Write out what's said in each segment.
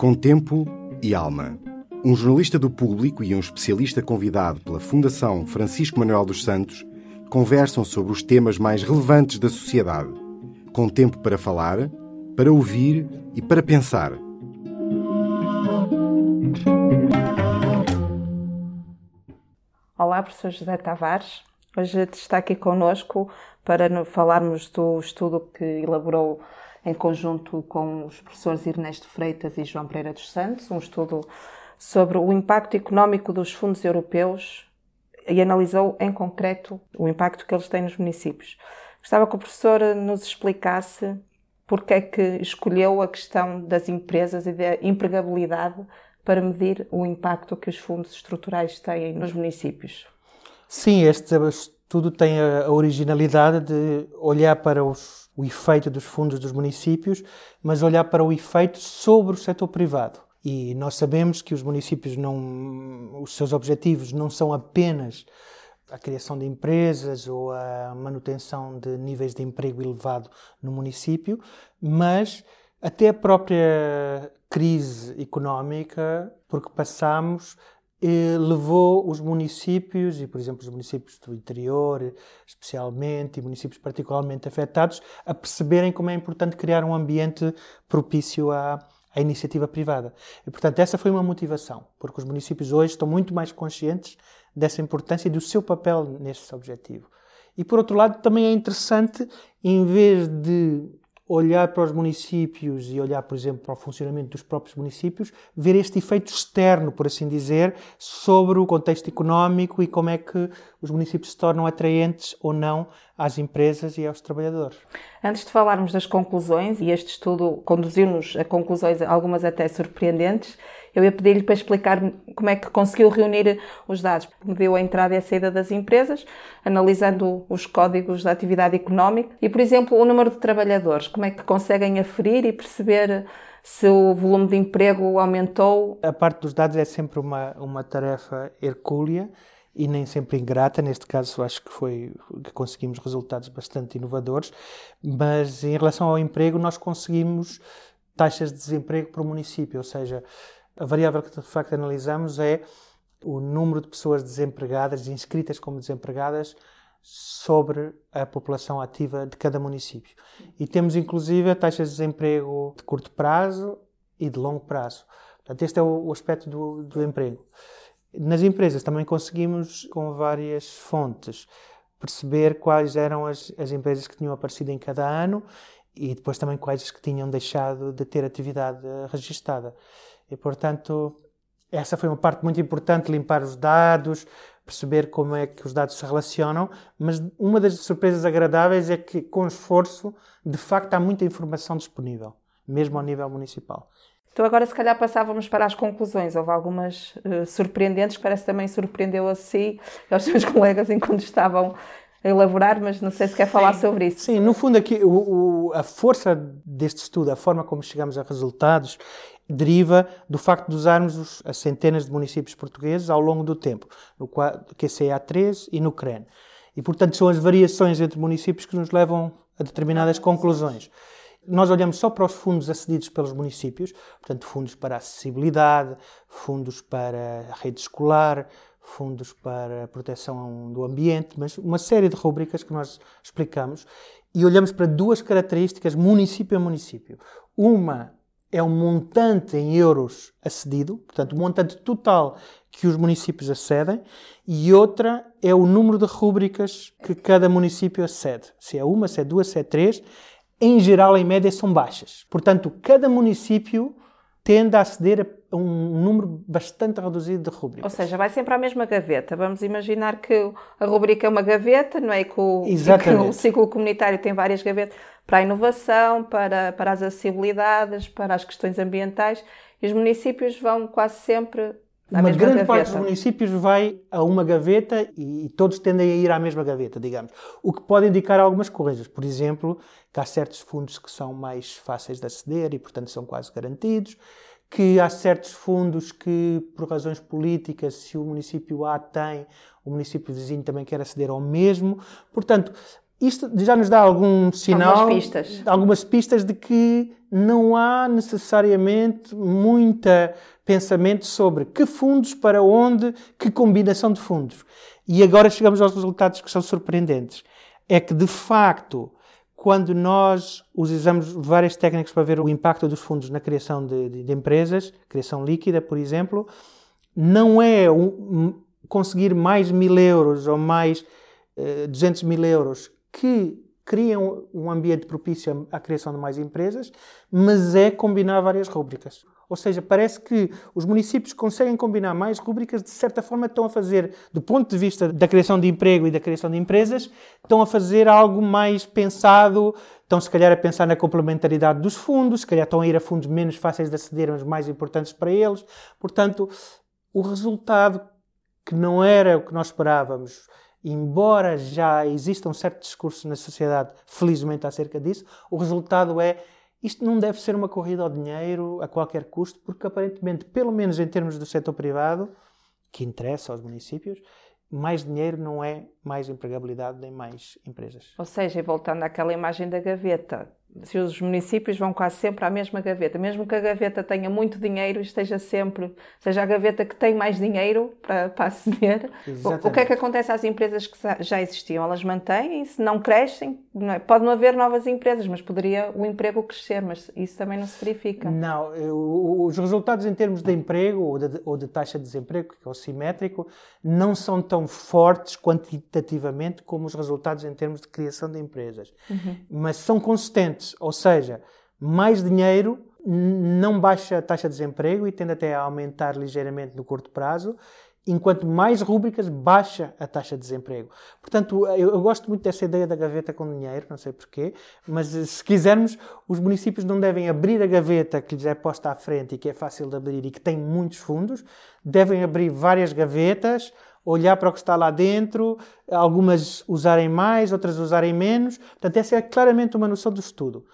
Com tempo e alma. Um jornalista do público e um especialista convidado pela Fundação Francisco Manuel dos Santos conversam sobre os temas mais relevantes da sociedade. Com tempo para falar, para ouvir e para pensar. Olá, professor José Tavares. Hoje está aqui conosco para falarmos do estudo que elaborou em conjunto com os professores Ernesto Freitas e João Pereira dos Santos, um estudo sobre o impacto económico dos fundos europeus e analisou em concreto o impacto que eles têm nos municípios. Gostava que o professor nos explicasse porque é que escolheu a questão das empresas e da empregabilidade para medir o impacto que os fundos estruturais têm nos municípios. Sim, este estudo tem a originalidade de olhar para os, o efeito dos fundos dos municípios, mas olhar para o efeito sobre o setor privado. E nós sabemos que os municípios não, os seus objetivos não são apenas a criação de empresas ou a manutenção de níveis de emprego elevado no município, mas até a própria crise económica, porque passamos levou os municípios, e por exemplo os municípios do interior, especialmente, e municípios particularmente afetados, a perceberem como é importante criar um ambiente propício à, à iniciativa privada. E portanto essa foi uma motivação, porque os municípios hoje estão muito mais conscientes dessa importância e do seu papel nesse objetivo. E por outro lado também é interessante, em vez de olhar para os municípios e olhar, por exemplo, para o funcionamento dos próprios municípios, ver este efeito externo, por assim dizer, sobre o contexto económico e como é que os municípios se tornam atraentes ou não às empresas e aos trabalhadores. Antes de falarmos das conclusões, e este estudo conduziu-nos a conclusões, algumas até surpreendentes, eu ia pedir-lhe para explicar como é que conseguiu reunir os dados. Mediu a entrada e a saída das empresas, analisando os códigos da atividade económica e, por exemplo, o número de trabalhadores. Como é que conseguem aferir e perceber se o volume de emprego aumentou? A parte dos dados é sempre uma, uma tarefa hercúlea e nem sempre ingrata. Neste caso, acho que foi que conseguimos resultados bastante inovadores. Mas em relação ao emprego, nós conseguimos taxas de desemprego o município, ou seja, a variável que de facto analisamos é o número de pessoas desempregadas, inscritas como desempregadas, sobre a população ativa de cada município. E temos inclusive taxas de desemprego de curto prazo e de longo prazo. Portanto, este é o, aspecto do, do emprego. Nas empresas também conseguimos, com várias fontes, perceber quais eram as, as empresas que tinham aparecido em cada ano e depois também quais que tinham deixado de ter atividade registada. E, portanto, essa foi uma parte muito importante, limpar os dados, perceber como é que os dados se relacionam, mas uma das surpresas agradáveis é que, com esforço, de facto há muita informação disponível, mesmo ao nível municipal. Então agora se calhar passávamos para as conclusões. Houve algumas uh, surpreendentes que parece também surpreendeu a si e aos seus colegas enquanto estavam a elaborar, mas não sei se quer falar sobre isso. Sim, no fundo aqui o, o, a força deste estudo, a forma como chegamos a resultados, deriva do facto de usarmos os, as centenas de municípios portugueses ao longo do tempo, no QCA3 e no CREN. E, portanto, são as variações entre municípios que nos levam a determinadas conclusões. Nós olhamos só para os fundos acedidos pelos municípios, portanto, fundos para acessibilidade, fundos para a rede escolar, fundos para a proteção do ambiente, mas uma série de rubricas que nós explicamos e olhamos para duas características município a município. Uma é o montante em euros acedido, portanto, o montante total que os municípios acedem, e outra é o número de rúbricas que cada município acede. Se é uma, se é duas, se é três. Em geral, em média, são baixas. Portanto, cada município tende a aceder a um número bastante reduzido de rubricas. Ou seja, vai sempre à mesma gaveta. Vamos imaginar que a rubrica é uma gaveta, não é? Que o, que o ciclo comunitário tem várias gavetas para a inovação, para, para as acessibilidades, para as questões ambientais. E os municípios vão quase sempre uma grande gaveta. parte dos municípios vai a uma gaveta e, todos tendem a ir à mesma gaveta, digamos. O que pode indicar algumas coisas. Por exemplo, que há certos fundos que são mais fáceis de aceder e, portanto, são quase garantidos. Que há certos fundos que, por razões políticas, se o município A tem, o município vizinho também quer aceder ao mesmo. Portanto, Isto já nos dá algum sinal, algumas pistas. algumas pistas de que não há necessariamente muita pensamento sobre que fundos, para onde, que combinação de fundos. E agora chegamos aos resultados que são surpreendentes. É que, de facto, quando nós usamos várias técnicas para ver o impacto dos fundos na criação de, de, de empresas, criação líquida, por exemplo, não é um, conseguir mais mil euros ou mais uh, eh, 200 mil euros que criam um ambiente propício à criação de mais empresas, mas é combinar várias rúbricas. Ou seja, parece que os municípios conseguem combinar mais rúbricas, de certa forma estão a fazer, do ponto de vista da criação de emprego e da criação de empresas, estão a fazer algo mais pensado, estão se calhar a pensar na complementaridade dos fundos, se calhar estão a ir a fundos menos fáceis de aceder, mas mais importantes para eles. Portanto, o resultado que não era o que nós esperávamos, embora já exista um certo discurso na sociedade, felizmente, acerca disso, o resultado é isto não deve ser uma corrida ao dinheiro a qualquer custo, porque aparentemente, pelo menos em termos do setor privado, que interessa aos municípios, mais dinheiro não é mais empregabilidade nem mais empresas. Ou seja, voltando àquela imagem da gaveta, se os municípios vão quase sempre à mesma gaveta, mesmo que a gaveta tenha muito dinheiro, esteja sempre, seja a gaveta que tem mais dinheiro para, para aceder, o, o, que é que acontece às empresas que já existiam? Elas mantêm-se, não crescem, não é? pode não haver novas empresas, mas poderia o emprego crescer, mas isso também não se verifica. Não, os resultados em termos de emprego ou de, ou de taxa de desemprego, que é o simétrico, não são tão fortes quantitativamente como os resultados em termos de criação de empresas, uhum. mas são consistentes ou seja, mais dinheiro não baixa a taxa de desemprego e tende até a aumentar ligeiramente no curto prazo, enquanto mais rúbricas baixa a taxa de desemprego. Portanto, eu, eu, gosto muito dessa ideia da gaveta com dinheiro, não sei porquê, mas eh, se quisermos, os municípios não devem abrir a gaveta que lhes é posta à frente e que é fácil de abrir e que tem muitos fundos, devem abrir várias gavetas, olhar para o que está lá dentro, algumas usarem mais, outras usarem menos. Portanto, essa é claramente uma noção do estudo.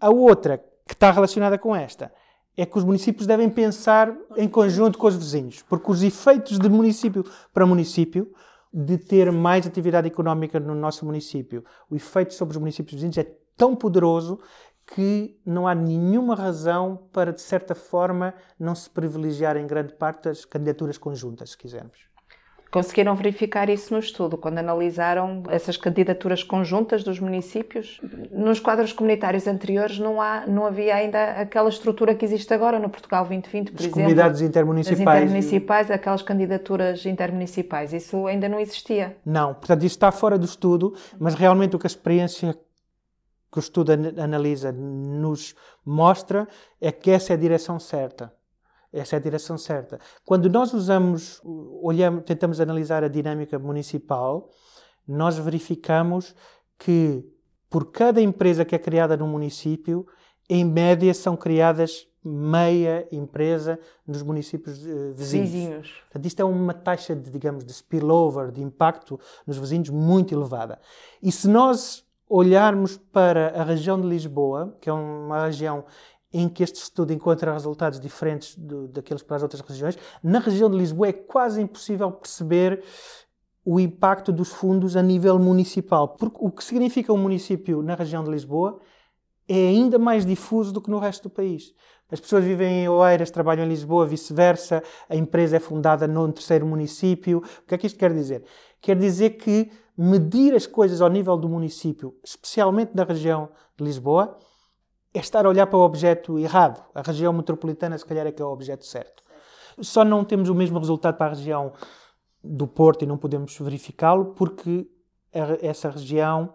A outra, que está relacionada com esta, é que os municípios devem pensar em conjunto com os vizinhos, porque os efeitos de município para município, de ter mais atividade económica no nosso município, o efeito sobre os municípios vizinhos é tão poderoso que não há nenhuma razão para, de certa forma, não se privilegiar em grande parte as candidaturas conjuntas, se quisermos. Conseguiram verificar isso no estudo, quando analisaram essas candidaturas conjuntas dos municípios? Nos quadros comunitários anteriores não, há, não havia ainda aquela estrutura que existe agora no Portugal 2020, por As exemplo. comunidades intermunicipais. As intermunicipais, aquelas candidaturas intermunicipais. Isso ainda não existia? Não, portanto, isso está fora do estudo, mas realmente o que a experiência que o estudo analisa nos mostra é que essa é a direção certa. Essa é a direção certa. Quando nós usamos, olhamos, tentamos analisar a dinâmica municipal, nós verificamos que por cada empresa que é criada no município, em média são criadas meia empresa nos municípios uh, vizinhos. vizinhos. Portanto, isto é uma taxa de, digamos, de spillover, de impacto nos vizinhos muito elevada. E se nós olharmos para a região de Lisboa, que é uma região em que este estudo encontra resultados diferentes do, daqueles para as outras regiões. Na região de Lisboa é quase impossível perceber o impacto dos fundos a nível municipal, porque o que significa um município na região de Lisboa é ainda mais difuso do que no resto do país. As pessoas vivem em Oeiras, trabalham em Lisboa, vice-versa, a empresa é fundada num terceiro município. O que é que isto quer dizer? Quer dizer que medir as coisas ao nível do município, especialmente da região de Lisboa, é estar a olhar para o objeto errado. A região metropolitana, se calhar, é que é o objeto certo. Só não temos o mesmo resultado para a região do Porto e não podemos verificá-lo porque essa região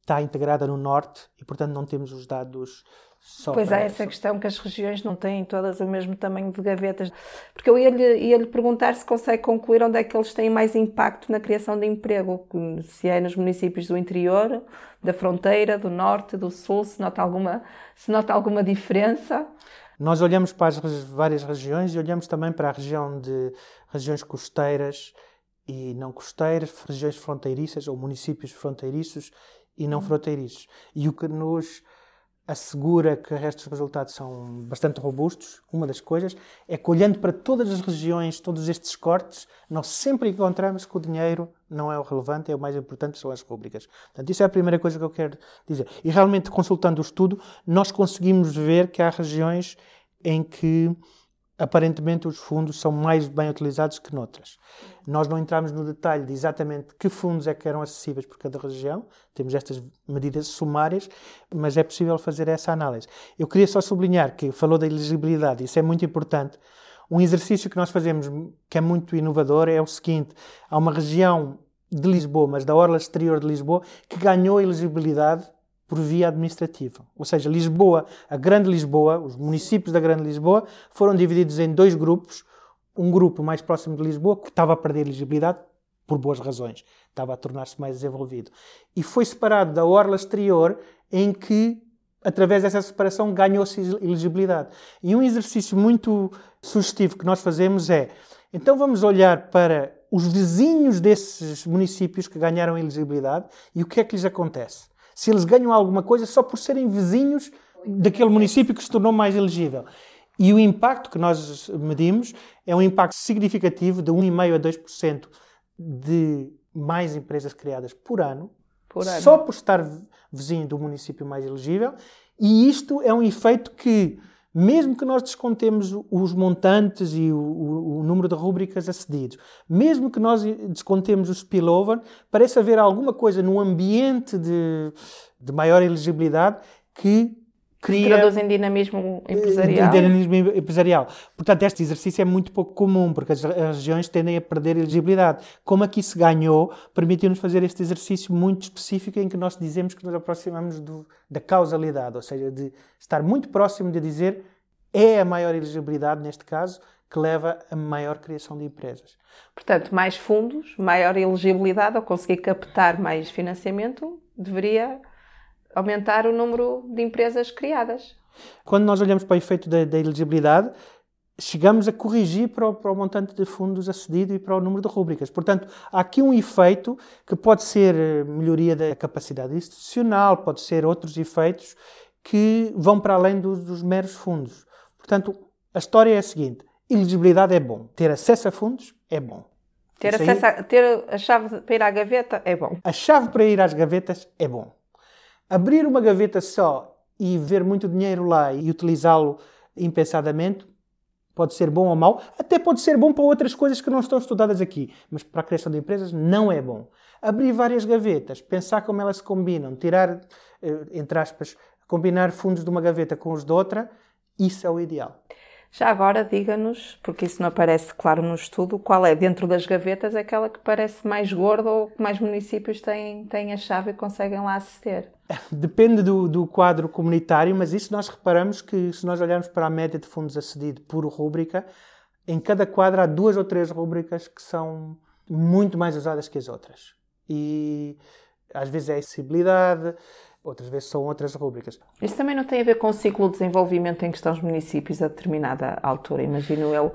está integrada no norte e, portanto, não temos os dados só pois há essa questão que as regiões não têm todas o mesmo tamanho de gavetas. Porque eu ia-lhe ia perguntar se consegue concluir onde é que eles têm mais impacto na criação de emprego. Se é nos municípios do interior, da fronteira, do norte, do sul, se nota alguma, se nota alguma diferença. Nós olhamos para as várias regiões e olhamos também para a região de regiões costeiras e não costeiras, regiões fronteiriças ou municípios fronteiriços e não uhum. fronteiriços. E o que nos assegura que estes resultados são bastante robustos, uma das coisas é que olhando para todas as regiões, todos estes cortes, nós sempre encontramos que o dinheiro não é o relevante, é o mais importante, são as rubricas. Portanto, isso é a primeira coisa que eu quero dizer. E realmente, consultando o estudo, nós conseguimos ver que há regiões em que aparentemente os fundos são mais bem utilizados que noutras. Nós não entramos no detalhe de exatamente que fundos é que eram acessíveis por cada região, temos estas medidas sumárias, mas é possível fazer essa análise. Eu queria só sublinhar que falou da elegibilidade, isso é muito importante. Um exercício que nós fazemos que é muito inovador é o seguinte: há uma região de Lisboa, mas da orla exterior de Lisboa, que ganhou elegibilidade por via administrativa. Ou seja, Lisboa, a Grande Lisboa, os municípios da Grande Lisboa foram divididos em dois grupos. Um grupo mais próximo de Lisboa, que estava a perder elegibilidade por boas razões, estava a tornar-se mais desenvolvido. E foi separado da orla exterior, em que, através dessa separação, ganhou-se elegibilidade. E um exercício muito sugestivo que nós fazemos é: então vamos olhar para os vizinhos desses municípios que ganharam elegibilidade e o que é que lhes acontece se eles ganham alguma coisa só por serem vizinhos daquele município que se tornou mais elegível. E o impacto que nós medimos é um impacto significativo de 1,5% a 2% de mais empresas criadas por ano, por ano, só por estar vizinho do município mais elegível. E isto é um efeito que mesmo que nós descontemos os montantes e o, o, o, número de rúbricas acedidos, mesmo que nós descontemos o spillover, parece haver alguma coisa no ambiente de, de maior elegibilidade que cria... Traduz em dinamismo empresarial. Dinamismo empresarial. Portanto, este exercício é muito pouco comum, porque as, as regiões tendem a perder elegibilidade. Como aqui se ganhou, permitiu-nos fazer este exercício muito específico em que nós dizemos que nos aproximamos do, da causalidade, ou seja, de estar muito próximo de dizer é a maior elegibilidade, neste caso, que leva a maior criação de empresas. Portanto, mais fundos, maior elegibilidade, ou conseguir captar mais financiamento, deveria aumentar o número de empresas criadas. Quando nós olhamos para o efeito da, da elegibilidade, chegamos a corrigir para o, para o, montante de fundos acedido e para o número de rúbricas. Portanto, há aqui um efeito que pode ser eh, melhoria da capacidade institucional, pode ser outros efeitos que vão para além dos, dos meros fundos. Portanto, a história é a seguinte: elegibilidade é bom, ter acesso a fundos é bom. Ter, acesso a, ter a chave para ir à gaveta é bom. A chave para ir às gavetas é bom. Abrir uma gaveta só e ver muito dinheiro lá e utilizá-lo impensadamente pode ser bom ou mau, até pode ser bom para outras coisas que não estão estudadas aqui, mas para a criação de empresas não é bom. Abrir várias gavetas, pensar como elas se combinam, tirar, eh, entre aspas, combinar fundos de uma gaveta com os de outra, isso é o ideal. Já agora, diga-nos, porque isso não aparece claro no estudo, qual é, dentro das gavetas, aquela que parece mais gorda ou que mais municípios têm, têm a chave e conseguem lá aceder? Depende do, do, quadro comunitário, mas isso nós reparamos que, se nós olharmos para a média de fundos acedido por rúbrica, em cada quadro há duas ou três rúbricas que são muito mais usadas que as outras. E às vezes é acessibilidade, outras vezes são outras rúbricas. Isso também não tem a ver com o ciclo de desenvolvimento em que estão os municípios a determinada altura. Imagino eu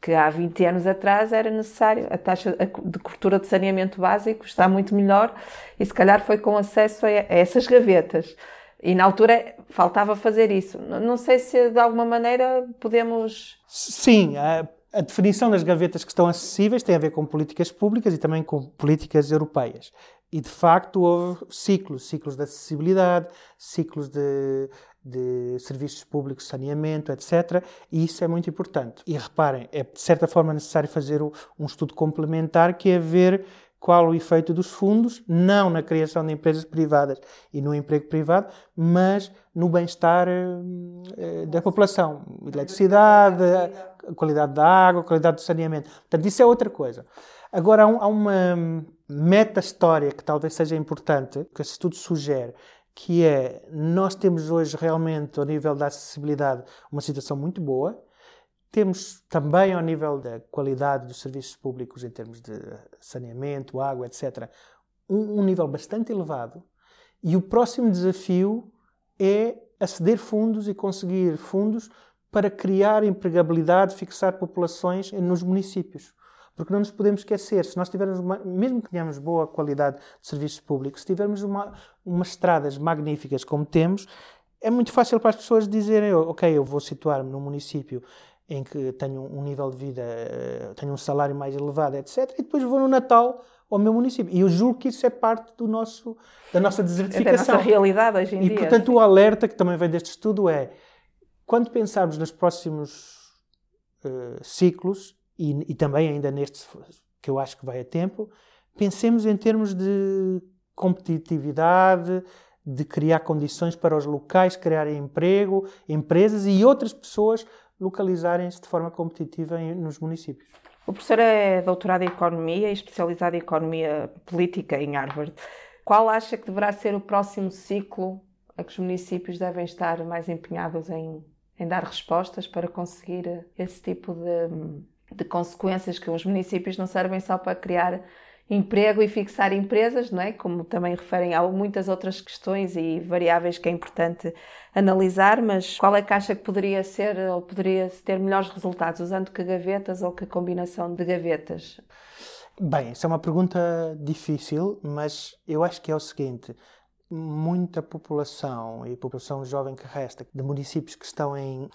que há 20 anos atrás era necessário, a taxa de cobertura de saneamento básico está muito melhor e se calhar foi com acesso a essas gavetas. E na altura faltava fazer isso. Não sei se de alguma maneira podemos. Sim, a, a definição das gavetas que estão acessíveis tem a ver com políticas públicas e também com políticas europeias. E de facto houve ciclos, ciclos de acessibilidade, ciclos de, de serviços públicos, saneamento, etc. E isso é muito importante. E reparem, é de certa forma necessário fazer um estudo complementar que é ver qual o efeito dos fundos, não na criação de empresas privadas e no emprego privado, mas no bem-estar eh, da população. Eletricidade, qualidade da água, qualidade do saneamento. Portanto, isso é outra coisa. Agora, há uma meta-história que talvez seja importante, que esse estudo sugere, que é nós temos hoje realmente, ao nível da acessibilidade, uma situação muito boa. Temos também, ao nível da qualidade dos serviços públicos, em termos de saneamento, água, etc., um, um nível bastante elevado. E o próximo desafio é aceder fundos e conseguir fundos para criar empregabilidade, fixar populações nos municípios. Porque não nos podemos esquecer, se nós tivermos, uma, mesmo que tenhamos boa qualidade de serviços públicos, se tivermos uma, umas estradas magníficas como temos, é muito fácil para as pessoas dizerem, ok, eu vou situar-me num município em que tenho um nível de vida, eh, tenho um salário mais elevado, etc. E depois vou no Natal ao meu município. E eu julgo que isso é parte do nosso, da nossa desertificação. É da nossa realidade hoje em e, dia. E, portanto, o alerta que também vem deste estudo é, quando pensarmos nos próximos uh, ciclos, e, e também ainda neste que eu acho que vai a tempo, pensemos em termos de competitividade, de criar condições para os locais criarem emprego, empresas e outras pessoas localizarem-se de forma competitiva nos municípios. O professor é doutorado em Economia e especializado em Economia Política em Harvard. Qual acha que deverá ser o próximo ciclo a que os municípios devem estar mais empenhados em, em dar respostas para conseguir esse tipo de, de consequências que os municípios não servem só para criar emprego e fixar empresas, não é? Como também referem a muitas outras questões e variáveis que é importante analisar, mas qual é que acha que poderia ser ou poderia ter melhores resultados usando que gavetas ou que combinação de gavetas? Bem, essa é uma pergunta difícil, mas eu acho que é o seguinte: muita população e população jovem que resta de municípios que estão em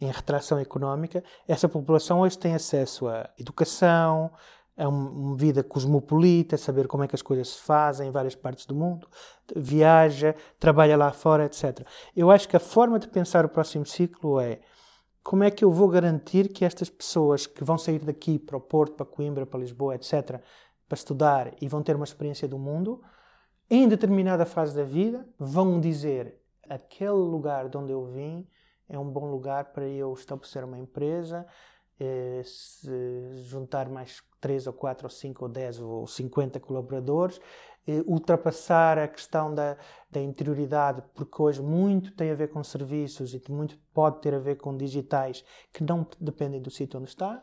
em retração económica, essa população hoje tem acesso a educação, é uma vida cosmopolita, saber como é que as coisas se fazem em várias partes do mundo, viaja, trabalha lá fora, etc. Eu acho que a forma de pensar o próximo ciclo é como é que eu vou garantir que estas pessoas que vão sair daqui para o Porto, para Coimbra, para Lisboa, etc., para estudar e vão ter uma experiência do mundo, em determinada fase da vida, vão dizer aquele lugar de onde eu vim é um bom lugar para eu estabelecer uma empresa, eh, juntar mais 3 ou 4 ou 5 ou 10 ou 50 colaboradores, ultrapassar a questão da, da interioridade, porque hoje muito tem a ver com serviços e muito pode ter a ver com digitais que não dependem do sítio onde está,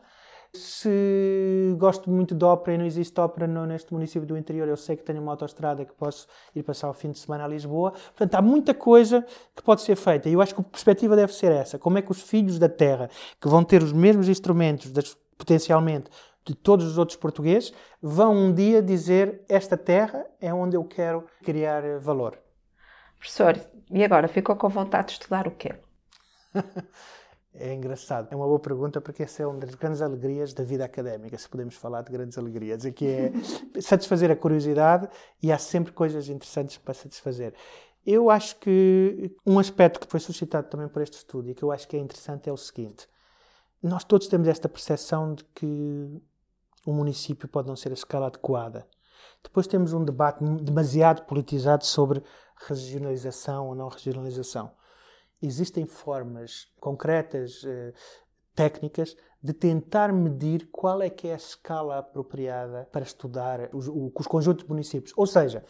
se gosto muito de ópera e não existe ópera no, neste município do interior, eu sei que tenho uma autoestrada que posso ir passar o fim de semana a Lisboa. Portanto, há muita coisa que pode ser feita. E eu acho que a perspectiva deve ser essa. Como é que os filhos da terra, que vão ter os mesmos instrumentos, das, potencialmente, de todos os outros portugueses, vão um dia dizer esta terra é onde eu quero criar valor. Professor, e agora ficou com vontade de estudar o quê? É engraçado. É uma boa pergunta porque essa é uma das grandes alegrias da vida académica, se podemos falar de grandes alegrias, que é satisfazer a curiosidade e há sempre coisas interessantes para satisfazer. Eu acho que um aspecto que foi suscitado também por este estudo e que eu acho que é interessante é o seguinte: nós todos temos esta percepção de que um município pode não ser a escala adequada. Depois temos um debate demasiado politizado sobre regionalização ou não regionalização existem formas concretas, eh, técnicas, de tentar medir qual é que é a escala apropriada para estudar os, os conjuntos de municípios. Ou seja,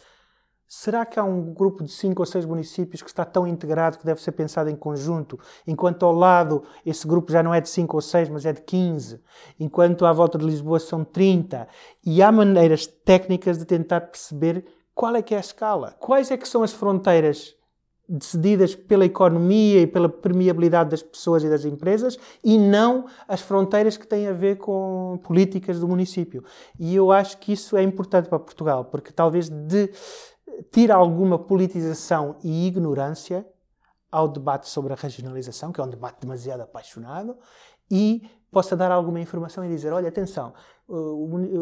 será que há um grupo de cinco ou seis municípios que está tão integrado que deve ser pensado em conjunto, enquanto ao lado esse grupo já não é de cinco ou seis, mas é de 15, enquanto à volta de Lisboa são 30, e há maneiras técnicas de tentar perceber qual é que é a escala, quais é que são as fronteiras decididas pela economia e pela permeabilidade das pessoas e das empresas e não as fronteiras que têm a ver com políticas do município. E eu acho que isso é importante para Portugal, porque talvez de tira alguma politização e ignorância ao debate sobre a regionalização, que é um debate demasiado apaixonado, e possa dar alguma informação e dizer, olha, atenção,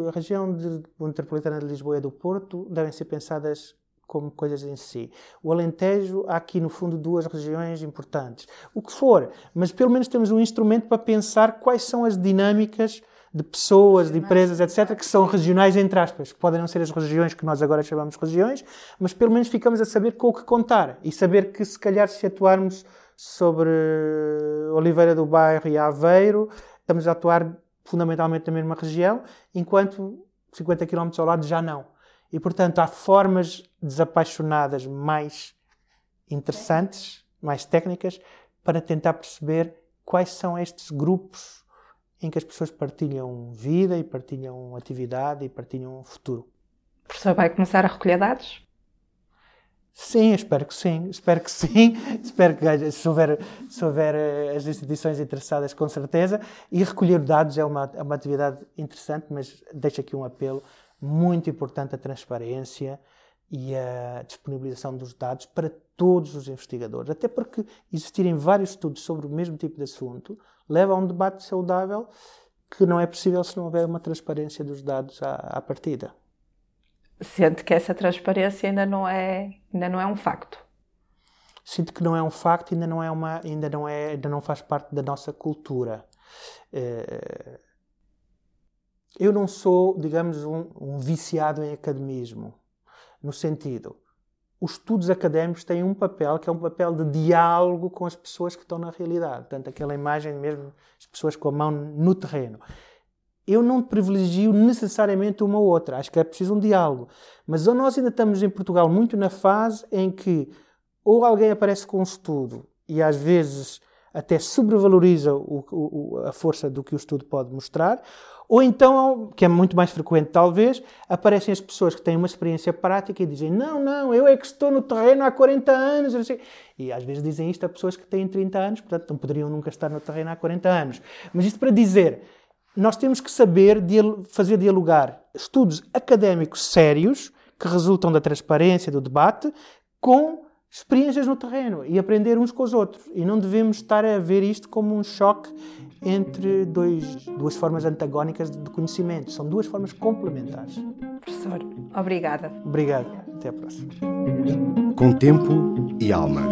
a região metropolitana de Lisboa e do Porto devem ser pensadas como coisas em si. O Alentejo, há aqui no fundo duas regiões importantes. O que for, mas pelo menos temos um instrumento para pensar quais são as dinâmicas de pessoas, de empresas, etc., que são regionais, entre aspas. Podem não ser as regiões que nós agora chamamos regiões, mas pelo menos ficamos a saber com o que contar e saber que, se calhar, se atuarmos sobre Oliveira do Bairro e Aveiro, estamos a atuar fundamentalmente na mesma região, enquanto 50 km ao lado já não. E, portanto, há formas desapaixonadas mais interessantes, mais técnicas, para tentar perceber quais são estes grupos em que as pessoas partilham vida e partilham atividade e partilham futuro. O professor vai começar a recolher dados? Sim, espero que sim, espero que sim, espero que se houver, se houver eh, as instituições interessadas, com certeza, e recolher dados é uma, é uma atividade interessante, mas deixo aqui um apelo muito importante a transparência e a disponibilização dos dados para todos os investigadores. Até porque existirem vários estudos sobre o mesmo tipo de assunto leva a um debate saudável que não é possível se não houver uma transparência dos dados à, à partida. Sente que essa transparência ainda não é, ainda não é um facto. Sinto que não é um facto, ainda não é uma, ainda não é, ainda não faz parte da nossa cultura. Eh, eu não sou, digamos, um, um viciado em academismo, no sentido, os estudos académicos têm um papel que é um papel de diálogo com as pessoas que estão na realidade. Portanto, aquela imagem mesmo, as pessoas com a mão no terreno. Eu não privilegio necessariamente uma ou outra, acho que é preciso um diálogo. Mas nós ainda estamos em Portugal muito na fase em que ou alguém aparece com um estudo e às vezes até sobrevaloriza o, o, a força do que o estudo pode mostrar, ou então, que é muito mais frequente talvez, aparecem as pessoas que têm uma experiência prática e dizem: Não, não, eu é que estou no terreno há 40 anos. E às vezes dizem isto a pessoas que têm 30 anos, portanto não poderiam nunca estar no terreno há 40 anos. Mas isto para dizer, nós temos que saber fazer dialogar estudos académicos sérios, que resultam da transparência, do debate, com experiências no terreno e aprender uns com os outros. E não devemos estar a ver isto como um choque entre dois, duas formas antagónicas de conhecimento. São duas formas complementares. Professor, obrigada. Obrigado. Até a próxima. Com tempo e alma.